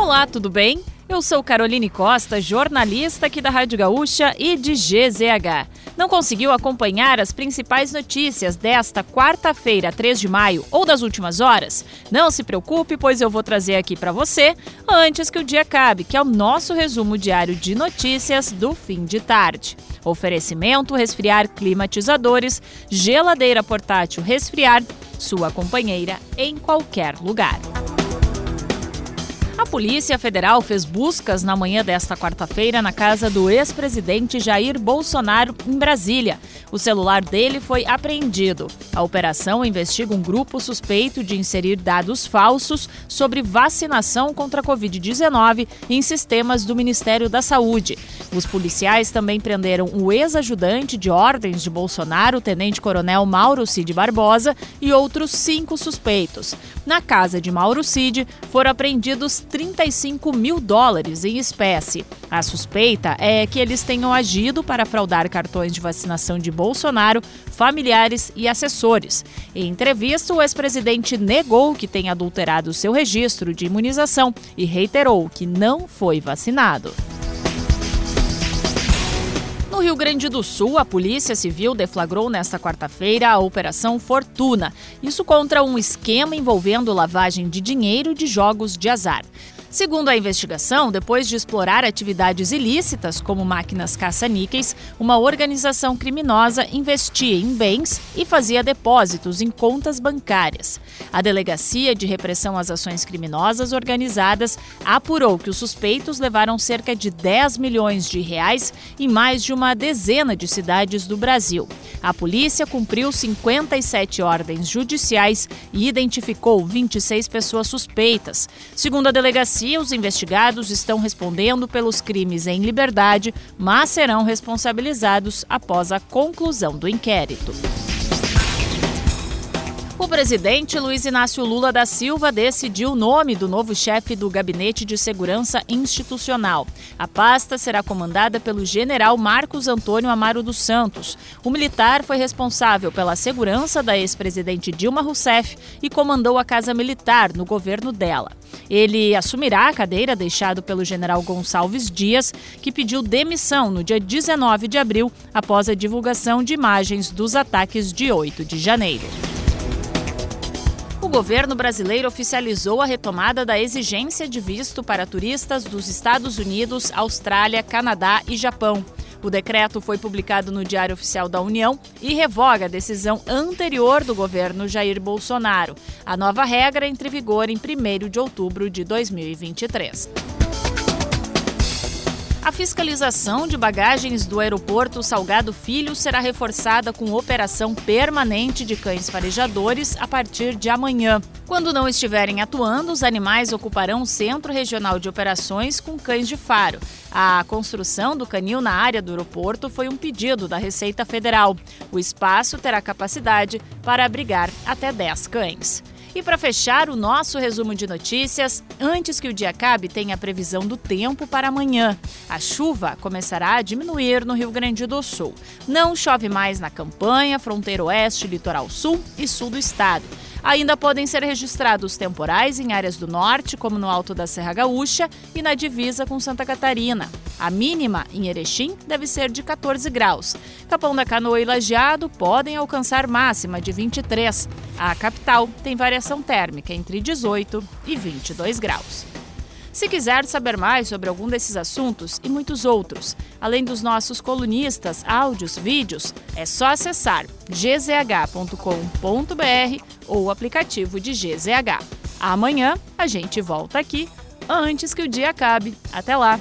Olá, tudo bem? Eu sou Caroline Costa, jornalista aqui da Rádio Gaúcha e de GZH. Não conseguiu acompanhar as principais notícias desta quarta-feira, 3 de maio, ou das últimas horas? Não se preocupe, pois eu vou trazer aqui para você antes que o dia acabe, que é o nosso resumo diário de notícias do fim de tarde. Oferecimento: resfriar climatizadores, geladeira portátil resfriar, sua companheira em qualquer lugar. A Polícia Federal fez buscas na manhã desta quarta-feira na casa do ex-presidente Jair Bolsonaro, em Brasília. O celular dele foi apreendido. A operação investiga um grupo suspeito de inserir dados falsos sobre vacinação contra a Covid-19 em sistemas do Ministério da Saúde. Os policiais também prenderam o ex-ajudante de ordens de Bolsonaro, tenente-coronel Mauro Cid Barbosa, e outros cinco suspeitos. Na casa de Mauro Cid foram apreendidos 35 mil dólares em espécie. A suspeita é que eles tenham agido para fraudar cartões de vacinação de Bolsonaro, familiares e assessores. Em entrevista, o ex-presidente negou que tenha adulterado seu registro de imunização e reiterou que não foi vacinado. No Rio Grande do Sul, a Polícia Civil deflagrou nesta quarta-feira a Operação Fortuna. Isso contra um esquema envolvendo lavagem de dinheiro de jogos de azar. Segundo a investigação, depois de explorar atividades ilícitas como máquinas caça-níqueis, uma organização criminosa investia em bens e fazia depósitos em contas bancárias. A Delegacia de Repressão às Ações Criminosas Organizadas apurou que os suspeitos levaram cerca de 10 milhões de reais em mais de uma dezena de cidades do Brasil. A polícia cumpriu 57 ordens judiciais e identificou 26 pessoas suspeitas. Segundo a delegacia, delegacia, os investigados estão respondendo pelos crimes em liberdade, mas serão responsabilizados após a conclusão do inquérito. O presidente Luiz Inácio Lula da Silva decidiu o nome do novo chefe do Gabinete de Segurança Institucional. A pasta será comandada pelo general Marcos Antônio Amaro dos Santos. O militar foi responsável pela segurança da ex-presidente Dilma Rousseff e comandou a Casa Militar no governo dela. Ele assumirá a cadeira deixado pelo general Gonçalves Dias, que pediu demissão no dia 19 de abril após a divulgação de imagens dos ataques de 8 de janeiro. O governo brasileiro oficializou a retomada da exigência de visto para turistas dos Estados Unidos, Austrália, Canadá e Japão. O decreto foi publicado no Diário Oficial da União e revoga a decisão anterior do governo Jair Bolsonaro. A nova regra entra em vigor em 1 de outubro de 2023. A fiscalização de bagagens do aeroporto Salgado Filho será reforçada com operação permanente de cães farejadores a partir de amanhã. Quando não estiverem atuando, os animais ocuparão o Centro Regional de Operações com cães de faro. A construção do canil na área do aeroporto foi um pedido da Receita Federal. O espaço terá capacidade para abrigar até 10 cães. E para fechar o nosso resumo de notícias, antes que o dia acabe, tem a previsão do tempo para amanhã. A chuva começará a diminuir no Rio Grande do Sul. Não chove mais na campanha, fronteira oeste, litoral sul e sul do estado. Ainda podem ser registrados temporais em áreas do norte, como no alto da Serra Gaúcha e na divisa com Santa Catarina. A mínima em Erechim deve ser de 14 graus. Capão da Canoa e Lajeado podem alcançar máxima de 23. A capital tem variação térmica entre 18 e 22 graus. Se quiser saber mais sobre algum desses assuntos e muitos outros, além dos nossos colunistas, áudios, vídeos, é só acessar gzh.com.br ou aplicativo de GZH. Amanhã a gente volta aqui antes que o dia acabe. Até lá!